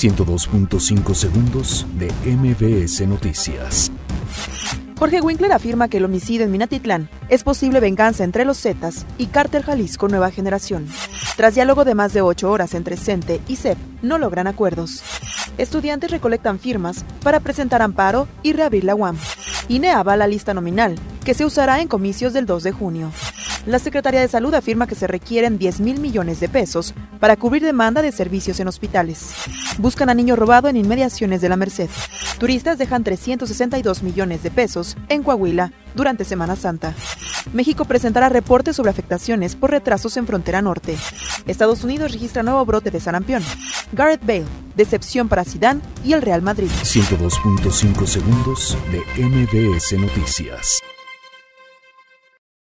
102.5 segundos de MBS Noticias. Jorge Winkler afirma que el homicidio en Minatitlán es posible venganza entre los Zetas y Cártel Jalisco Nueva Generación. Tras diálogo de más de ocho horas entre CENTE y CEP, no logran acuerdos. Estudiantes recolectan firmas para presentar amparo y reabrir la UAM. INE la lista nominal, que se usará en comicios del 2 de junio. La Secretaría de Salud afirma que se requieren 10 mil millones de pesos para cubrir demanda de servicios en hospitales. Buscan a niño robado en inmediaciones de la Merced. Turistas dejan 362 millones de pesos en Coahuila durante Semana Santa. México presentará reportes sobre afectaciones por retrasos en frontera norte. Estados Unidos registra nuevo brote de sarampión. Gareth Bale, decepción para Zidane y el Real Madrid. 102.5 segundos de MBS Noticias.